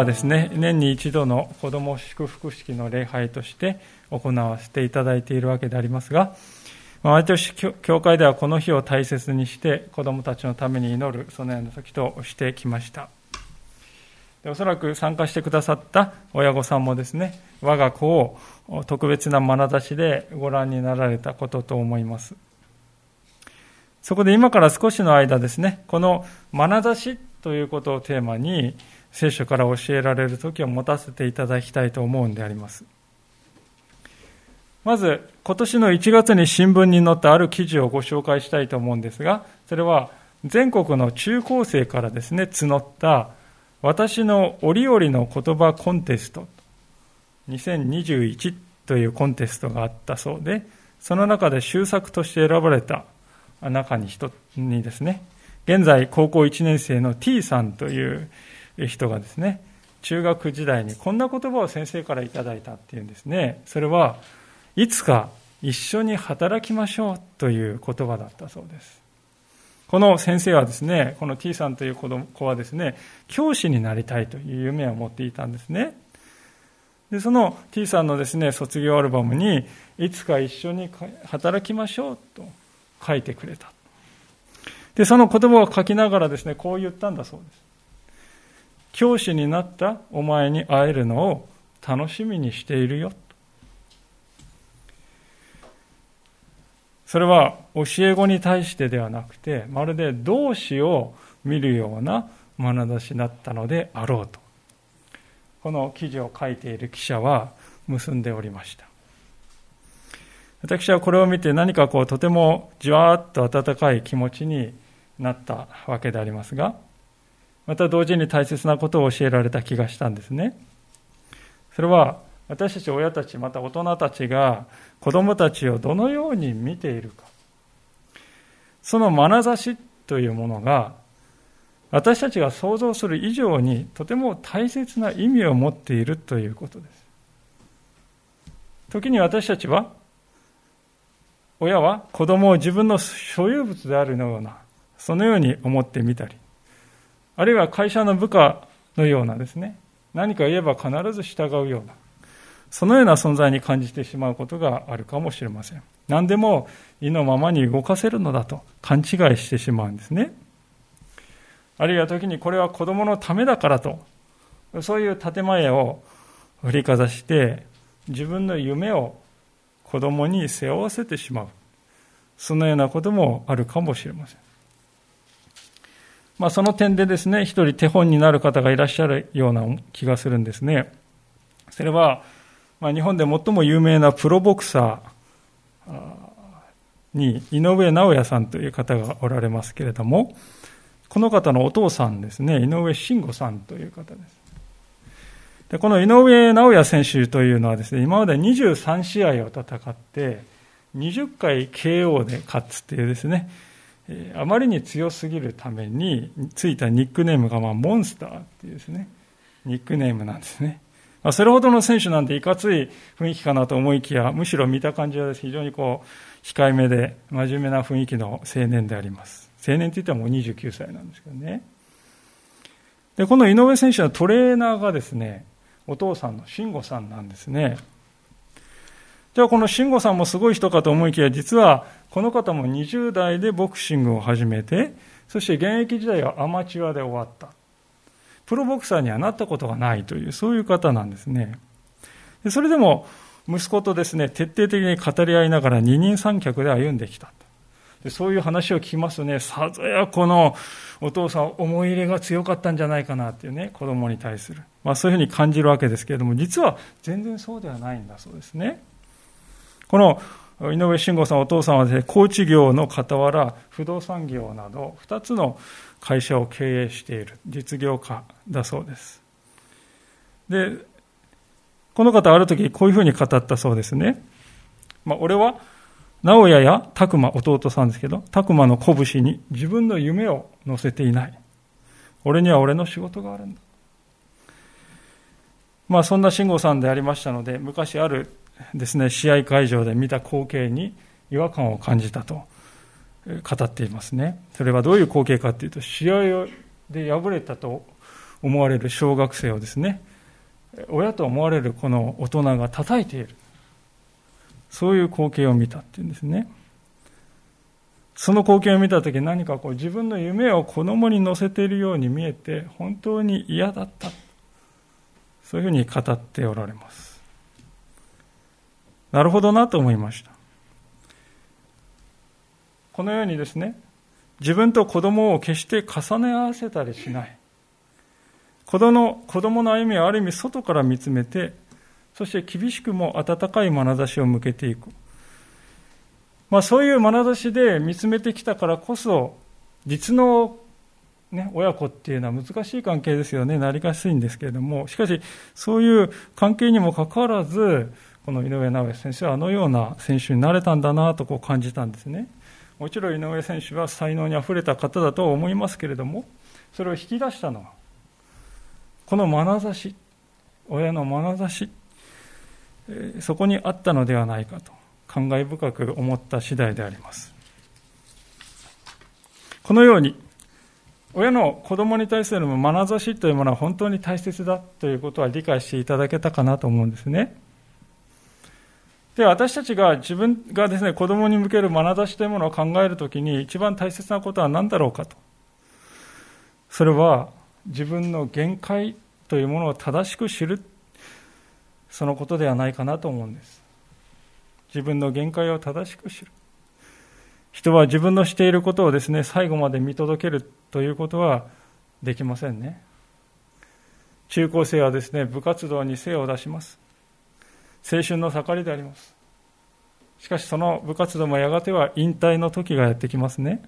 はですね、年に一度の子ども祝福式の礼拝として行わせていただいているわけでありますが、毎年、教会ではこの日を大切にして子どもたちのために祈る、そのような時としてきました。おそらく参加してくださった親御さんもですね、我が子を特別な眼差しでご覧になられたことと思います。そこで今から少しの間ですね、この眼差しということをテーマに、聖書から教えられる時を持たせていただきたいと思うんであります。まず、今年の1月に新聞に載ったある記事をご紹介したいと思うんですが、それは全国の中高生からですね、募った私の折々の言葉コンテスト2021というコンテストがあったそうで、その中で修作として選ばれた中に人にですね、現在高校1年生の T さんという人がですね、中学時代にこんな言葉を先生からいただいたっていうんですね。それは、いつか一緒に働きましょうという言葉だったそうです。この先生はですね、この T さんという子子はですね、教師になりたいという夢を持っていたんですね。で、その T さんのですね、卒業アルバムに、いつか一緒に働きましょうと書いてくれた。で、その言葉を書きながらですね、こう言ったんだそうです。教師になったお前に会えるのを楽しみにしているよ。それは教え子に対してではなくて、まるで同志を見るような眼差しだったのであろうと。この記事を書いている記者は結んでおりました。私はこれを見て何かこうとてもじわーっと温かい気持ちになったわけでありますが、また同時に大切なことを教えられた気がしたんですね。それは私たち親たち、また大人たちが子供たちをどのように見ているか。その眼差しというものが私たちが想像する以上にとても大切な意味を持っているということです。時に私たちは親は子供を自分の所有物であるようなそのように思ってみたりあるいは会社の部下のようなですね、何か言えば必ず従うような、そのような存在に感じてしまうことがあるかもしれません。何でも意のままに動かせるのだと勘違いしてしまうんですね。あるいは時にこれは子供のためだからと、そういう建前を振りかざして、自分の夢を子供に背負わせてしまう。そのようなこともあるかもしれません。まあ、その点でですね、一人手本になる方がいらっしゃるような気がするんですね。それは、まあ、日本で最も有名なプロボクサーに井上直也さんという方がおられますけれども、この方のお父さんですね、井上慎吾さんという方です。でこの井上直也選手というのはですね、今まで23試合を戦って、20回 KO で勝つっていうですね、あまりに強すぎるためについたニックネームが、まあ、モンスターっていうですね、ニックネームなんですね。まあ、それほどの選手なんていかつい雰囲気かなと思いきや、むしろ見た感じは非常にこう、控えめで真面目な雰囲気の青年であります。青年って言ってももう29歳なんですけどね。で、この井上選手のトレーナーがですね、お父さんの慎吾さんなんですね。じゃあこの慎吾さんもすごい人かと思いきや、実はこの方も20代でボクシングを始めて、そして現役時代はアマチュアで終わった。プロボクサーにはなったことがないという、そういう方なんですね。それでも、息子とですね、徹底的に語り合いながら二人三脚で歩んできた。でそういう話を聞きますとね、さぞやこのお父さん思い入れが強かったんじゃないかなっていうね、子供に対する。まあそういうふうに感じるわけですけれども、実は全然そうではないんだそうですね。この井上慎吾さん、お父さんはですね、高知業の傍ら、不動産業など、2つの会社を経営している実業家だそうです。で、この方ある時こういうふうに語ったそうですね。まあ、俺は、直哉や拓磨、弟さんですけど、拓磨の拳に自分の夢を乗せていない。俺には俺の仕事があるんだ。まあそんな慎吾さんでありましたので、昔あるですね、試合会場で見た光景に違和感を感じたと語っていますね。それはどういう光景かというと、試合で敗れたと思われる小学生をですね、親と思われるこの大人が叩いている。そういう光景を見たっていうんですね。その光景を見たとき何かこう自分の夢を子供に乗せているように見えて本当に嫌だった。そういうふうに語っておられます。なるほどなと思いました。このようにですね、自分と子供を決して重ね合わせたりしない。子供子供の歩みをある意味外から見つめて、そして厳しくも温かい眼差しを向けていく。まあ、そういう眼差しで見つめてきたからこそ、実の、ね、親子っていうのは難しい関係ですよね、なりやすいんですけれども、しかし、そういう関係にもかかわらず、この井上尚弥先生はあのような選手になれたんだなとこう感じたんですね。もちろん井上選手は才能にあふれた方だと思いますけれども、それを引き出したのは、この眼差し、親の眼差し、そこにあったのではないかと感慨深く思った次第であります。このように、親の子供に対する眼差しというものは本当に大切だということは理解していただけたかなと思うんですね。で、私たちが自分がですね、子供に向ける眼差しというものを考えるときに一番大切なことは何だろうかと。それは自分の限界というものを正しく知るそのことではないかなと思うんです。自分の限界を正しく知る。人は自分のしていることをですね最後まで見届けるということはできませんね。中高生はですね部活動に精を出します。青春の盛りであります。しかしその部活動もやがては引退の時がやってきますね。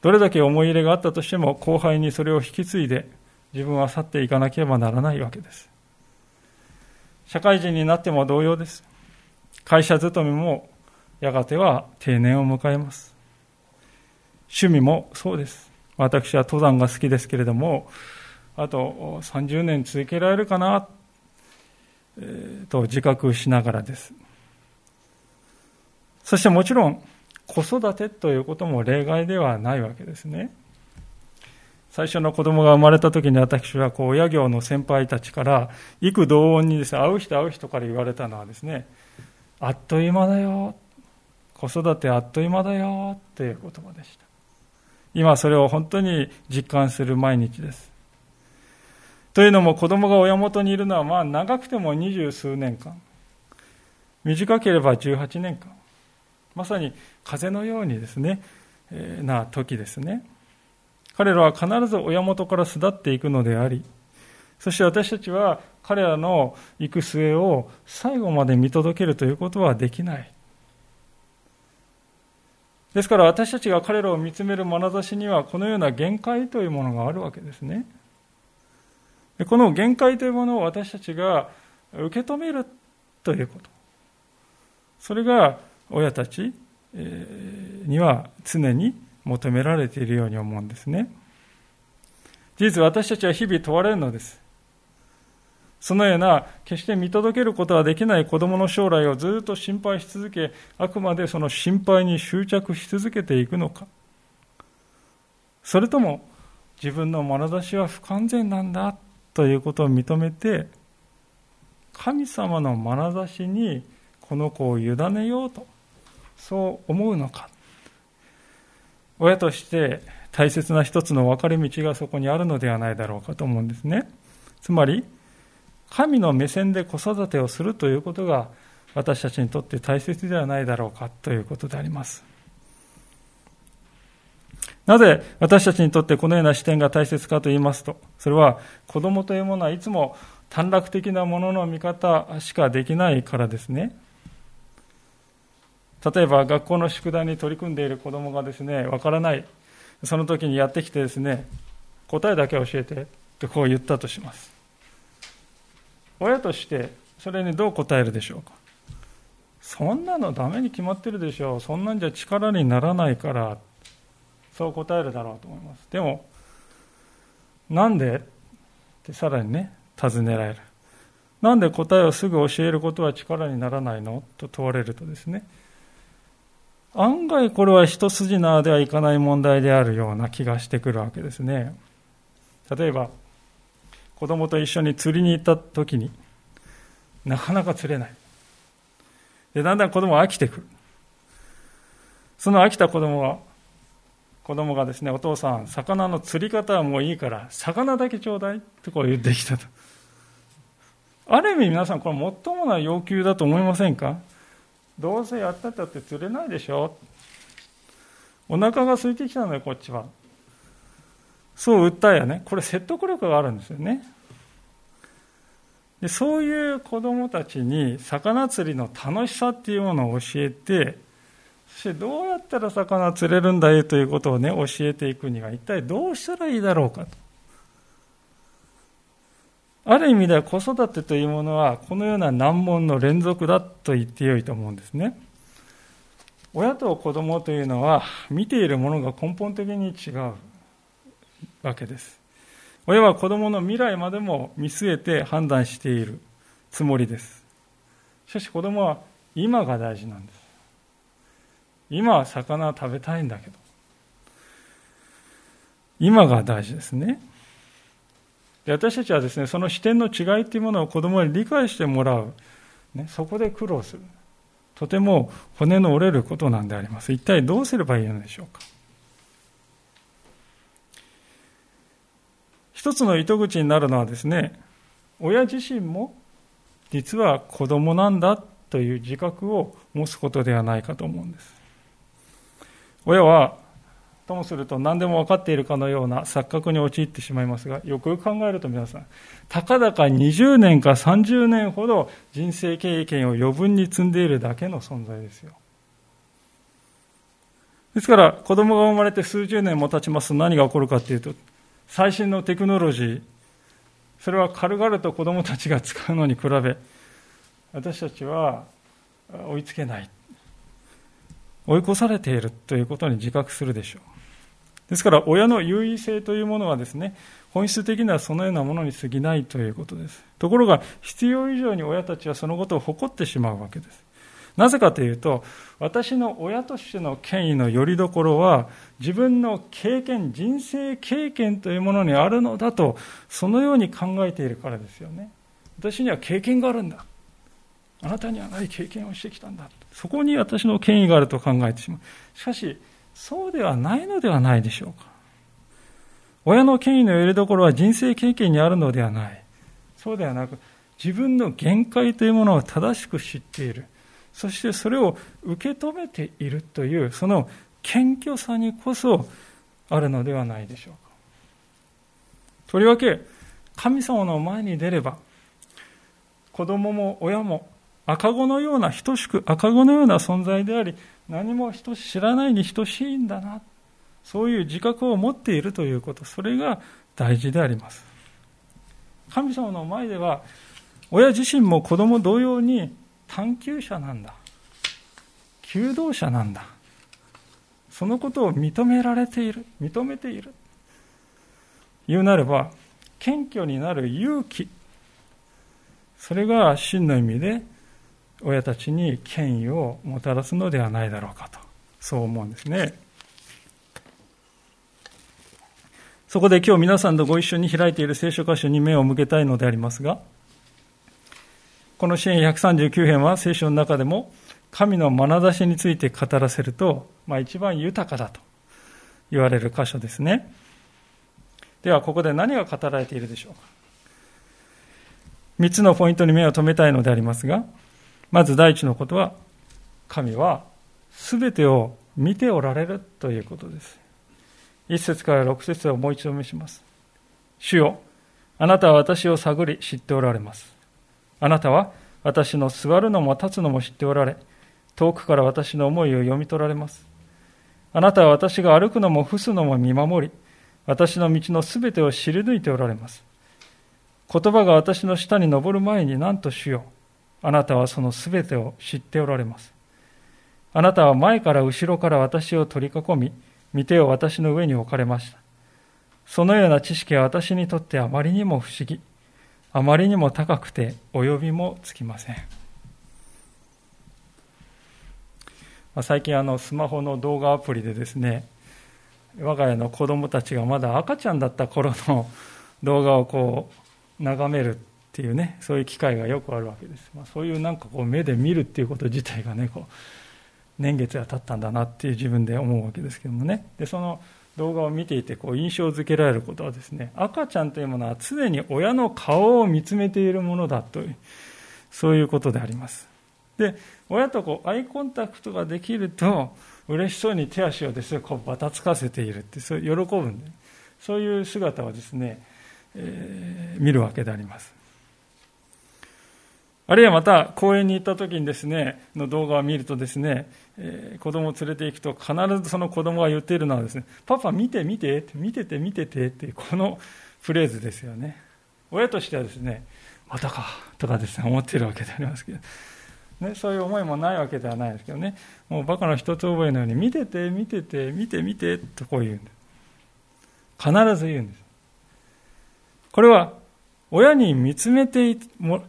どれだけ思い入れがあったとしても後輩にそれを引き継いで自分は去っていかなければならないわけです。社会人になっても同様です。会社勤めもやがては定年を迎えます。趣味もそうです。私は登山が好きですけれどもあと30年続けられるかなと自覚しながらですそしてもちろん子育てということも例外ではないわけですね。最初の子供が生まれた時に私はこう親業の先輩たちから幾同音にです、ね、会う人会う人から言われたのはですね、あっという間だよ、子育てあっという間だよっていう言葉でした。今それを本当に実感する毎日です。というのも子供が親元にいるのはまあ長くても二十数年間、短ければ18年間。まさに風のようにですね、えー、な時ですね。彼らは必ず親元から巣立っていくのであり、そして私たちは彼らの行く末を最後まで見届けるということはできない。ですから私たちが彼らを見つめる眼差しにはこのような限界というものがあるわけですね。この限界というものを私たちが受け止めるということ。それが親たちには常に求められているように思うんですね。事実、私たちは日々問われるのです。そのような決して見届けることはできない子供の将来をずっと心配し続け、あくまでその心配に執着し続けていくのか。それとも自分の眼差しは不完全なんだということを認めて、神様の眼差しにこの子を委ねようとそう思うのか。親として大切な一つの分かれ道がそこにあるのではないだろうかと思うんですね。つまり神の目線で子育てをするということが私たちにとって大切ではないだろうかということであります。なぜ私たちにとってこのような視点が大切かと言いますとそれは子供というものはいつも短絡的なものの見方しかできないからですね例えば学校の宿題に取り組んでいる子供がですね、わからない。その時にやってきてですね、答えだけ教えてってこう言ったとします。親としてそれにどう答えるでしょうかそんなのダメに決まってるでしょうそんなんじゃ力にならないからそう答えるだろうと思います。でもなんでってさらにね尋ねられる。なんで答えをすぐ教えることは力にならないのと問われるとですね案外これは一筋縄ではいかない問題であるような気がしてくるわけですね。例えば子供と一緒に釣りに行った時になかなか釣れない。でだんだん子供は飽きてく。るその飽きた子供は子供がですねお父さん魚の釣り方はもういいから魚だけちょうだいってこう言ってきたと。ある意味皆さんこれ最もな要求だと思いませんか？どうせやったったって釣れないでしょ。お腹が空いてきたのよこっちは。そう訴えやね。これ説得力があるんですよね。でそういう子供たちに魚釣りの楽しさっていうものを教えてしどうやったら魚釣れるんだよということをね教えていくには一体どうしたらいいだろうかと。ある意味では子育てというものはこのような難問の連続だと言ってよいと思うんですね。親と子供というのは見ているものが根本的に違う。わけです。親は子供の未来までも見据えて判断しているつもりです。しかし子供は今が大事なんです。今は魚を食べたいんだけど。今が大事ですね。で私たちはですねその視点の違いというものを子供に理解してもらう、ね、そこで苦労する。とても骨の折れることなんであります。一体どうすればいいのでしょうか。一つの糸口になるのはですね親自身も実は子供なんだという自覚を持つことではないかと思うんです。親はともすると何でも分かっているかのような錯覚に陥ってしまいますがよくよく考えると皆さんたかだか20年か30年ほど人生経験を余分に積んでいるだけの存在ですよ。ですから子供が生まれて数十年も経ちますと何が起こるかというと最新のテクノロジーそれは軽々と子供たちが使うのに比べ私たちは追いつけない。追い越されているということに自覚するでしょう。ですから親の優位性というものはですね本質的にはそのようなものに過ぎないということです。ところが必要以上に親たちはそのことを誇ってしまうわけです。なぜかというと私の親としての権威のよりどころは自分の経験人生経験というものにあるのだとそのように考えているからですよね。私には経験があるんだ。あなたにはない経験をしてきたんだそこに私の権威があると考えてしまうしかしそうではないのではないでしょうか。親の権威のよりどころは人生経験にあるのではない。そうではなく、自分の限界というものを正しく知っている。そしてそれを受け止めているという、その謙虚さにこそあるのではないでしょうか。とりわけ、神様の前に出れば、子供も親も赤子のような、等しく赤子のような存在であり、何も知らないに等しいんだな。そういう自覚を持っているということ。それが大事であります。神様の前では親自身も子供同様に探求者なんだ。求道者なんだ。そのことを認められている。認めている。言うなれば謙虚になる勇気。それが真の意味で親たちに権威をもたらすのではないだろうかとそう思うんですね。そこで今日皆さんとご一緒に開いている聖書箇所に目を向けたいのでありますがこの支援139編は聖書の中でも神の眼差しについて語らせると、まあ、一番豊かだと言われる箇所ですね。ではここで何が語られているでしょうか。3つのポイントに目を留めたいのでありますがまず第一のことは、神は全てを見ておられるということです。一節から六節をもう一度見します。主よ、あなたは私を探り知っておられます。あなたは私の座るのも立つのも知っておられ、遠くから私の思いを読み取られます。あなたは私が歩くのも伏すのも見守り、私の道のすべてを知り抜いておられます。言葉が私の下に登る前に何としよ。あなたはそのすべてを知っておられます。あなたは前から後ろから私を取り囲み、見てを私の上に置かれました。そのような知識は私にとってあまりにも不思議、あまりにも高くて及びもつきません。まあ最近あのスマホの動画アプリでですね、我が家の子供たちがまだ赤ちゃんだった頃の動画をこう眺めるっていうね、そういう機会がよくあるわけです。まあ、そういうなんかこう目で見るっていうこと自体がね、こう年月が経ったんだなっていう自分で思うわけですけどもね。で、その動画を見ていてこう印象づけられることはですね、赤ちゃんというものは常に親の顔を見つめているものだという、そういうことであります。で、親とこうアイコンタクトができると、嬉しそうに手足をですね、こうばたつかせているって、そう喜ぶんで、そういう姿をですね、えー、見るわけであります。あるいはまた公園に行った時にですね、の動画を見るとですね、えー、子供を連れて行くと必ずその子供が言っているのはですね、パパ見て見て、見てて見ててっていうこのフレーズですよね。親としてはですね、またかとかですね、思っているわけでありますけど、ね、そういう思いもないわけではないですけどね、もうバカの一つ覚えのように、見てて見てて見て見てとこう言うんです。必ず言うんです。これは親に見つめて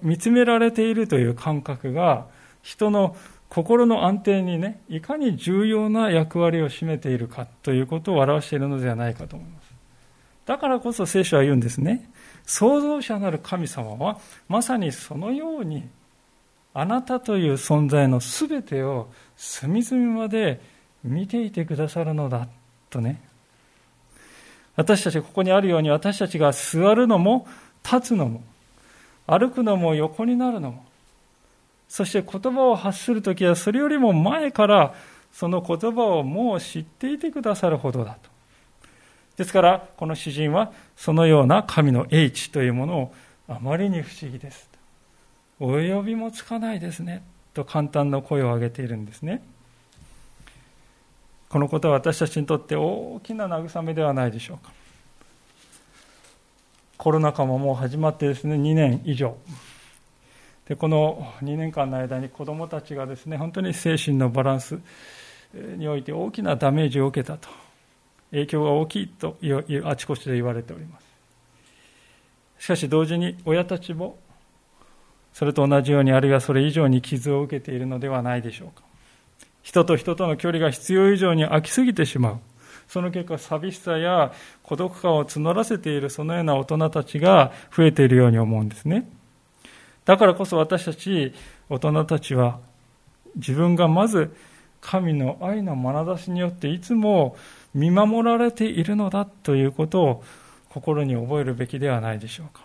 見つめられているという感覚が人の心の安定にね、いかに重要な役割を占めているかということを表しているのではないかと思います。だからこそ聖書は言うんですね。創造者なる神様はまさにそのようにあなたという存在のすべてを隅々まで見ていてくださるのだとね。私たちここにあるように私たちが座るのも立つのも、歩くのも横になるのも、そして言葉を発するときはそれよりも前からその言葉をもう知っていてくださるほどだと。ですから、この詩人はそのような神の英知というものをあまりに不思議です。お呼びもつかないですね。と簡単な声を上げているんですね。このことは私たちにとって大きな慰めではないでしょうか。コロナ禍ももう始まってですね、2年以上。で、この2年間の間に子どもたちがですね、本当に精神のバランスにおいて大きなダメージを受けたと。影響が大きいとあちこちで言われております。しかし同時に親たちもそれと同じようにあるいはそれ以上に傷を受けているのではないでしょうか。人と人との距離が必要以上に空きすぎてしまう。その結果、寂しさや孤独感を募らせているそのような大人たちが増えているように思うんですね。だからこそ私たち大人たちは自分がまず神の愛の眼差しによっていつも見守られているのだということを心に覚えるべきではないでしょうか。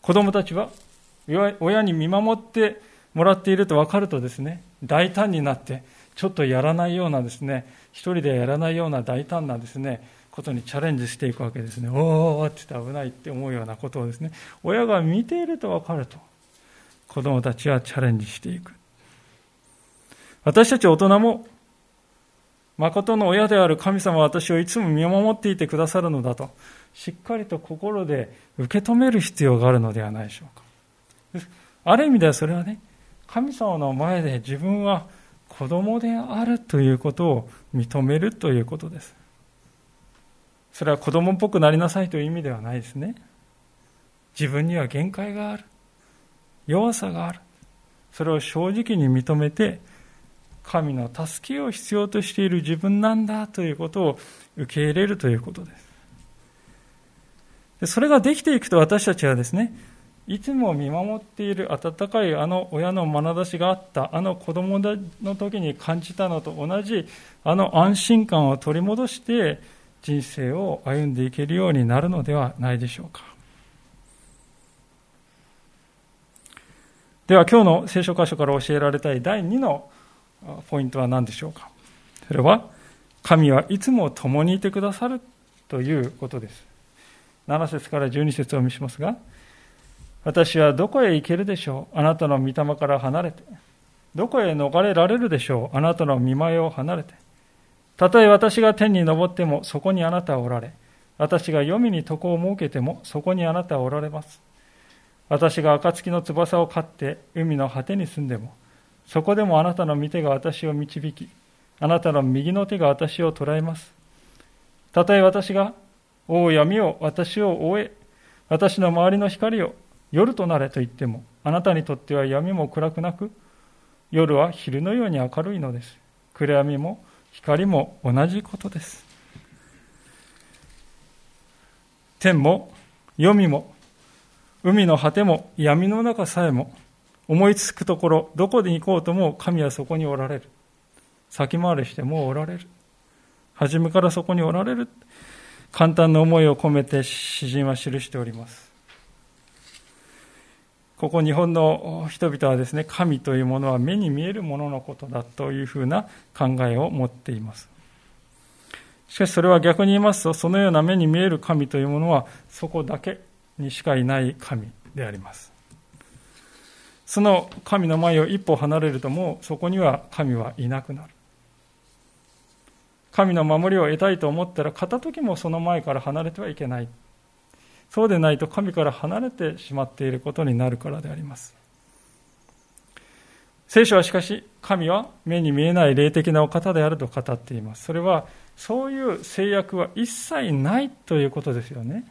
子供たちは親に見守ってもらっていると分かるとですね、大胆になってちょっとやらないようなですね、一人でやらないような大胆なですね、ことにチャレンジしていくわけですね。おーって言って危ないって思うようなことをですね、親が見ていると分かると、子供たちはチャレンジしていく。私たち大人も、誠の親である神様は私をいつも見守っていてくださるのだと、しっかりと心で受け止める必要があるのではないでしょうか。ある意味ではそれはね、神様の前で自分は子供であるということを認めるということです。それは子供っぽくなりなさいという意味ではないですね。自分には限界がある。弱さがある。それを正直に認めて、神の助けを必要としている自分なんだということを受け入れるということです。それができていくと私たちはですね、いつも見守っている温かいあの親の眼差しがあったあの子供の時に感じたのと同じあの安心感を取り戻して人生を歩んでいけるようになるのではないでしょうか。では今日の聖書箇所から教えられたい第2のポイントは何でしょうか。それは神はいつも共にいてくださるということです。7節から12節を見しますが私はどこへ行けるでしょう？あなたの御霊から離れて。どこへ逃れられるでしょう？あなたの見前を離れて。たとえ私が天に昇ってもそこにあなたはおられ、私が黄泉に床を設けても、そこにあなたはおられます。私が暁の翼を飼って海の果てに住んでも、そこでもあなたの御手が私を導き、あなたの右の手が私を捉えます。たとえ私が、お闇を私を追え、私の周りの光を夜となれと言っても、あなたにとっては闇も暗くなく、夜は昼のように明るいのです。暗闇も光も同じことです。天も黄泉も海の果ても闇の中さえも思いつくところどこに行こうとも神はそこにおられる先回りしてもおられる初めからそこにおられる簡単な思いを込めて詩人は記しておりますここ日本の人々はですね神というものは目に見えるもののことだというふうな考えを持っています。しかしそれは逆に言いますとそのような目に見える神というものはそこだけにしかいない神であります。その神の前を一歩離れるともうそこには神はいなくなる。神の守りを得たいと思ったら片時もその前から離れてはいけない。そうでないと神から離れてしまっていることになるからであります。聖書はしかし神は目に見えない霊的なお方であると語っています。それはそういう制約は一切ないということですよね。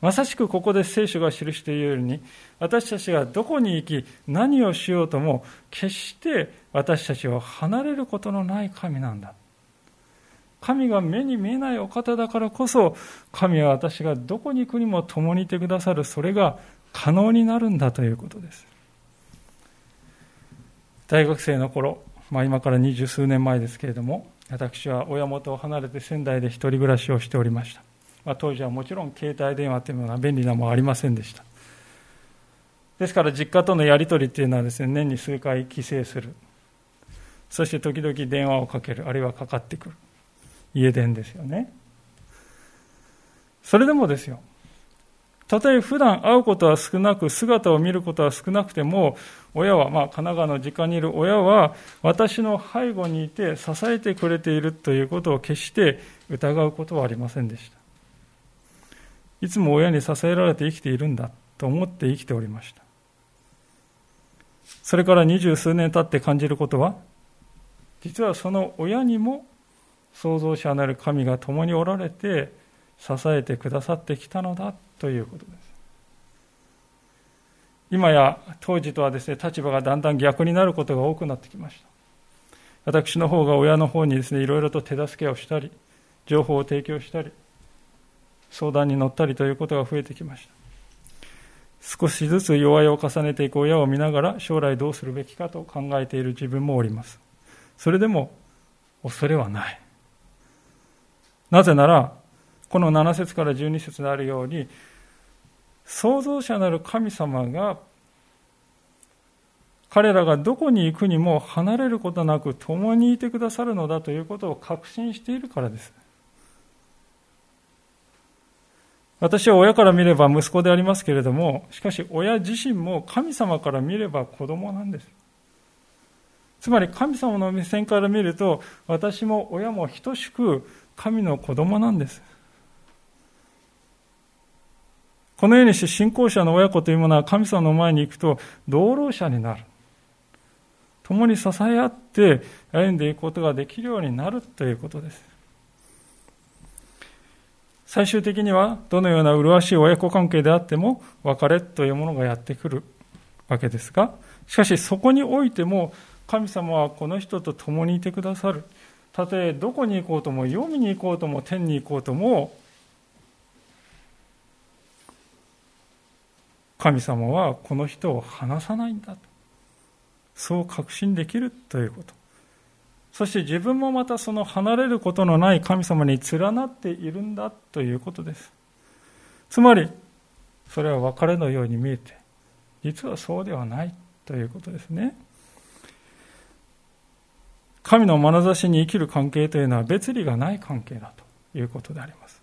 まさしくここで聖書が記しているように私たちがどこに行き何をしようとも決して私たちを離れることのない神なんだ神が目に見えないお方だからこそ神は私がどこに行くにも共にいてくださるそれが可能になるんだということです。大学生の頃、まあ、今から二十数年前ですけれども私は親元を離れて仙台で一人暮らしをしておりました。まあ、当時はもちろん携帯電話というような便利なものはありませんでした。ですから実家とのやり取りというのはですね年に数回帰省する。そして時々電話をかけるあるいはかかってくる。家電ですよね。それでもですよ。たとえ普段会うことは少なく姿を見ることは少なくても親は、まあ、神奈川の実家にいる親は私の背後にいて支えてくれているということを決して疑うことはありませんでした。いつも親に支えられて生きているんだと思って生きておりました。それから二十数年経って感じることは、実はその親にも創造者なる神が共におられて支えてくださってきたのだということです。今や当時とはですね、立場がだんだん逆になることが多くなってきました。私の方が親の方にですね、いろいろと手助けをしたり、情報を提供したり、相談に乗ったりということが増えてきました少しずつ弱いを重ねていく親を見ながら将来どうするべきかと考えている自分もおりますそれでも恐れはないなぜならこの7節から12節であるように創造者なる神様が彼らがどこに行くにも離れることなく共にいてくださるのだということを確信しているからです私は親から見れば息子でありますけれども、しかし親自身も神様から見れば子供なんです。つまり神様の目線から見ると、私も親も等しく神の子供なんです。このようにして信仰者の親子というものは神様の前に行くと同労者になる。共に支え合って歩んでいくことができるようになるということです。最終的にはどのような麗しい親子関係であっても別れというものがやってくるわけですが、しかしそこにおいても神様はこの人と共にいてくださる。たとえどこに行こうとも、黄泉に行こうとも、天に行こうとも、神様はこの人を離さないんだと。そう確信できるということ。そして自分もまたその離れることのない神様に連なっているんだということです。つまり、それは別れのように見えて、実はそうではないということですね。神の眼差しに生きる関係というのは別離がない関係だということであります。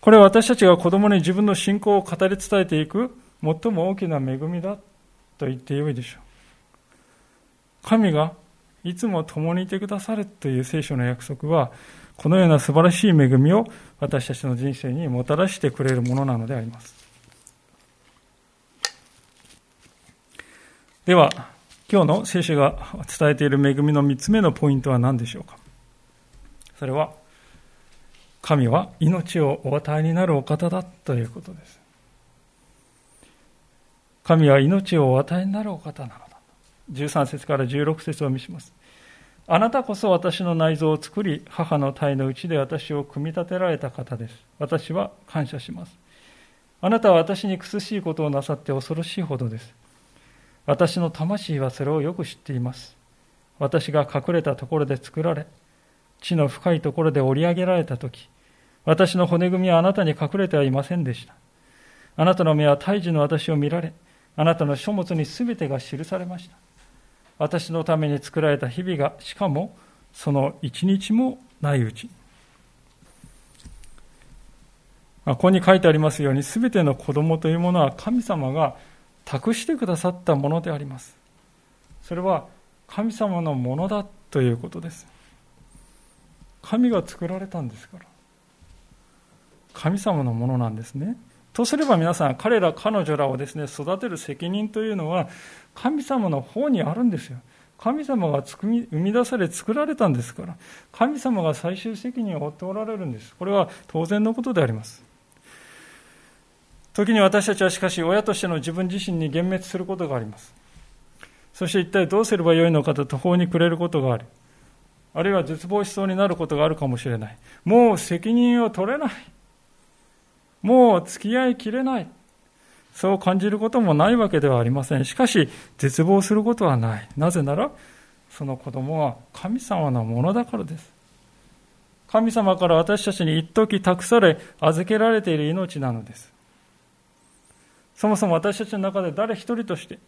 これは私たちが子供に自分の信仰を語り伝えていく最も大きな恵みだと言ってよいでしょう。神がいつも共にいてくださるという聖書の約束は、このような素晴らしい恵みを私たちの人生にもたらしてくれるものなのであります。では、今日の聖書が伝えている恵みの3つ目のポイントは何でしょうか？それは、神は命をお与えになるお方だということです。神は命をお与えになるお方なのだ。13節から16節を見します。あなたこそ私の内臓を作り、母の体のうちで私を組み立てられた方です。私は感謝します。あなたは私に苦しいことをなさって恐ろしいほどです。私の魂はそれをよく知っています。私が隠れたところで作られ、地の深いところで織り上げられたとき、私の骨組みはあなたに隠れてはいませんでした。あなたの目は胎児の私を見られ、あなたの書物にすべてが記されました。私のために作られた日々が、しかもその一日もないうちに。ここに書いてありますように、すべての子供というものは神様が託してくださったものであります。それは神様のものだということです。神が作られたんですから。神様のものなんですね。とすれば皆さん、彼ら、彼女らをですね、育てる責任というのは、神様の方にあるんですよ。神様が生み出され作られたんですから、神様が最終責任を負っておられるんです。これは当然のことであります。時に私たちはしかし、親としての自分自身に幻滅することがあります。そして一体どうすればよいのかと途方に暮れることがある。あるいは絶望しそうになることがあるかもしれない。もう責任を取れない。もう付き合いきれない。そう感じることもないわけではありません。しかし、絶望することはない。なぜなら、その子供は神様のものだからです。神様から私たちに一時託され、預けられている命なのです。そもそも私たちの中で誰一人として、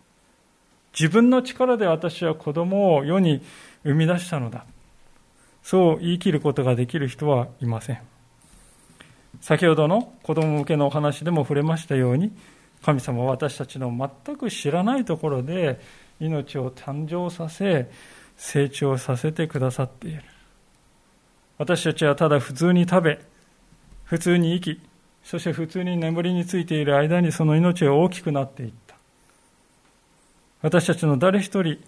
自分の力で私は子供を世に生み出したのだ。そう言い切ることができる人はいません。先ほどの子供向けのお話でも触れましたように、神様は私たちの全く知らないところで命を誕生させ、成長させてくださっている。私たちはただ普通に食べ、普通に生き、そして普通に眠りについている間にその命は大きくなっていった。私たちの誰一人、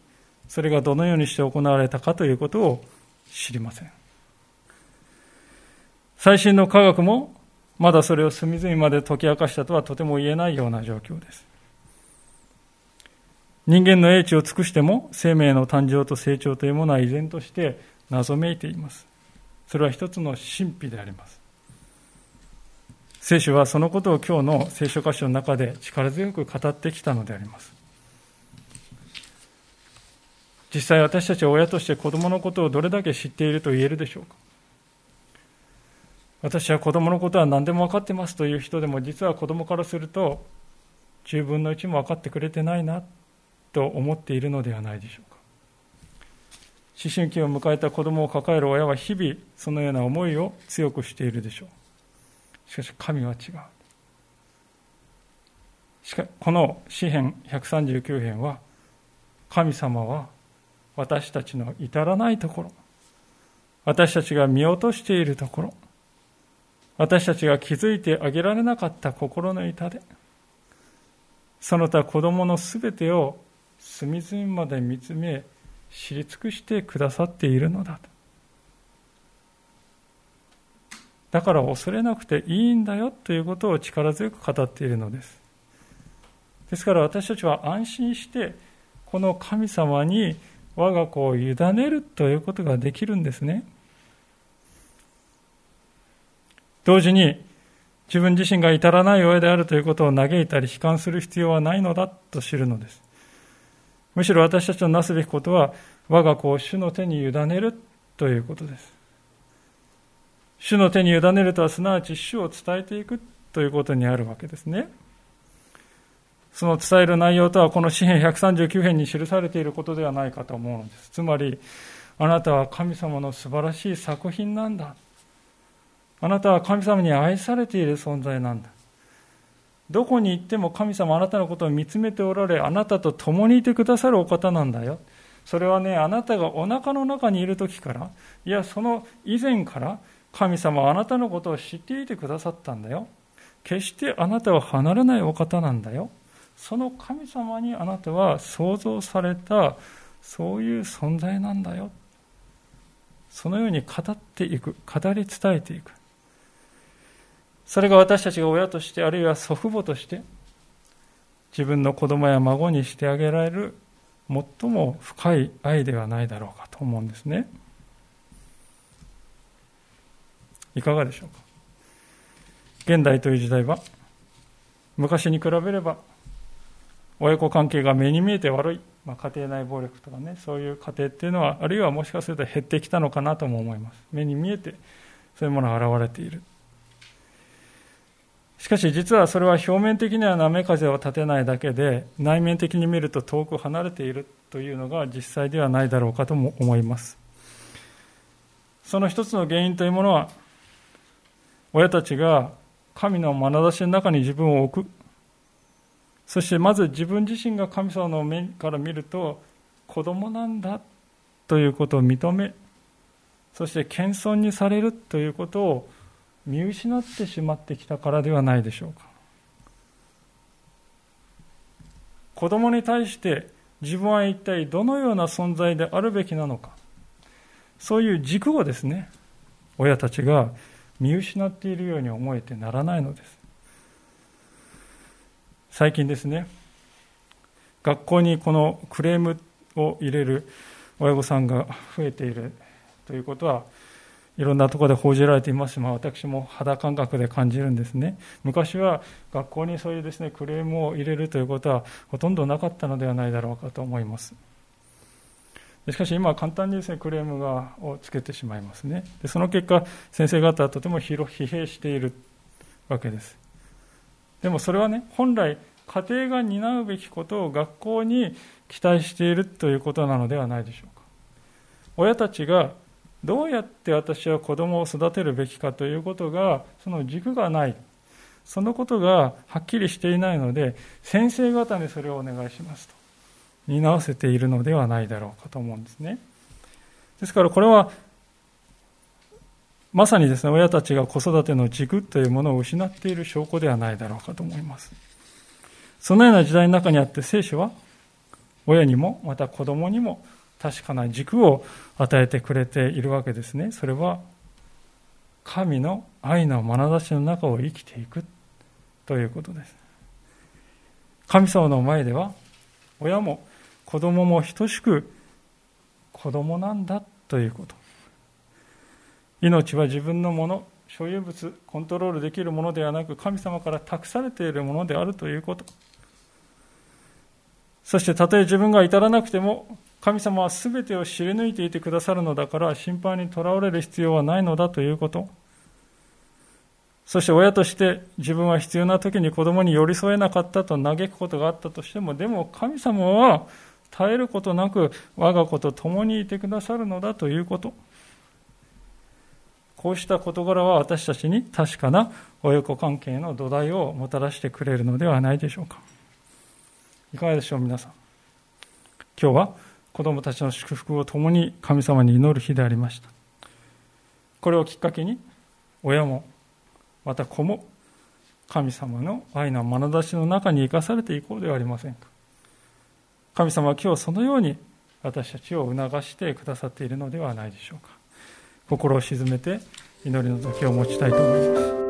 それがどのようにして行われたかということを知りません。最新の科学もまだそれを隅々まで解き明かしたとはとても言えないような状況です。人間の英知を尽くしても生命の誕生と成長というものは依然として謎めいています。それは一つの神秘であります。聖書はそのことを今日の聖書箇所の中で力強く語ってきたのであります。実際私たちは親として子供のことをどれだけ知っていると言えるでしょうか。私は子供のことは何でも分かってますという人でも実は子供からすると10分の1も分かってくれてないなと思っているのではないでしょうか。思春期を迎えた子供を抱える親は日々そのような思いを強くしているでしょう。しかし神は違うしかこの詩編139編は神様は私たちの至らないところ私たちが見落としているところ私たちが気づいてあげられなかった心の痛で、その他子供のすべてを隅々まで見つめ、知り尽くしてくださっているのだと。だから恐れなくていいんだよということを力強く語っているのです。ですから私たちは安心して、この神様に我が子を委ねるということができるんですね。同時に自分自身が至らない親であるということを嘆いたり悲観する必要はないのだと知るのです。むしろ私たちのなすべきことは我が子を主の手に委ねるということです。主の手に委ねるとはすなわち主を伝えていくということにあるわけですね。その伝える内容とはこの詩篇139編に記されていることではないかと思うのです。つまり、あなたは神様の素晴らしい作品なんだ。あなたは神様に愛されている存在なんだ。どこに行っても神様あなたのことを見つめておられ、あなたと共にいてくださるお方なんだよ。それはね、あなたがお腹の中にいる時から、いや、その以前から、神様はあなたのことを知っていてくださったんだよ。決してあなたを離れないお方なんだよ。その神様にあなたは創造されたそういう存在なんだよ。そのように語っていく、語り伝えていく。それが私たちが親として、あるいは祖父母として、自分の子供や孫にしてあげられる最も深い愛ではないだろうかと思うんですね。いかがでしょうか？現代という時代は昔に比べれば親子関係が目に見えて悪い、まあ、家庭内暴力とかねそういう家庭っていうのはあるいはもしかすると減ってきたのかなとも思います。目に見えてそういうものが現れている。しかし実はそれは表面的には波風を立てないだけで内面的に見ると遠く離れているというのが実際ではないだろうかとも思います。その一つの原因というものは親たちが神の眼差しの中に自分を置く。そしてまず自分自身が神様の目から見ると子供なんだということを認めそして謙遜にされるということを見失ってしまってきたからではないでしょうか。子供に対して自分は一体どのような存在であるべきなのか。そういう軸をですね親たちが見失っているように思えてならないのです。最近ですね学校にこのクレームを入れる親御さんが増えているということはいろんなところで報じられています。し、ま、私も肌感覚で感じるんですね。昔は学校にそういうですねクレームを入れるということはほとんどなかったのではないだろうかと思います。しかし今は簡単にですねクレームがをつけてしまいますね。でその結果先生方はとても疲弊しているわけです。でもそれはね本来家庭が担うべきことを学校に期待しているということなのではないでしょうか。親たちがどうやって私は子供を育てるべきかということがその軸がない。そのことがはっきりしていないので先生方にそれをお願いしますと。担わせているのではないだろうかと思うんですね。ですからこれはまさにですね親たちが子育ての軸というものを失っている証拠ではないだろうかと思います。そのような時代の中にあって聖書は親にもまた子供にも確かな軸を与えてくれているわけですね。それは神の愛の眼差しの中を生きていくということです。神様の前では親も子供も等しく子供なんだということ。命は自分のもの。所有物コントロールできるものではなく神様から託されているものであるということ。そしてたとえ自分が至らなくても神様は全てを知り抜いていてくださるのだから心配にとらわれる必要はないのだということ。そして親として自分は必要な時に子供に寄り添えなかったと嘆くことがあったとしてもでも神様は絶えることなく我が子と共にいてくださるのだということ。こうした事柄は私たちに確かな親子関係の土台をもたらしてくれるのではないでしょうか。いかがでしょう、皆さん。今日は子供たちの祝福を共に神様に祈る日でありました。これをきっかけに、親も、また子も、神様の愛の眼差しの中に生かされていこうではありませんか。神様は今日そのように私たちを促してくださっているのではないでしょうか。心を静めて祈りの時を持ちたいと思います。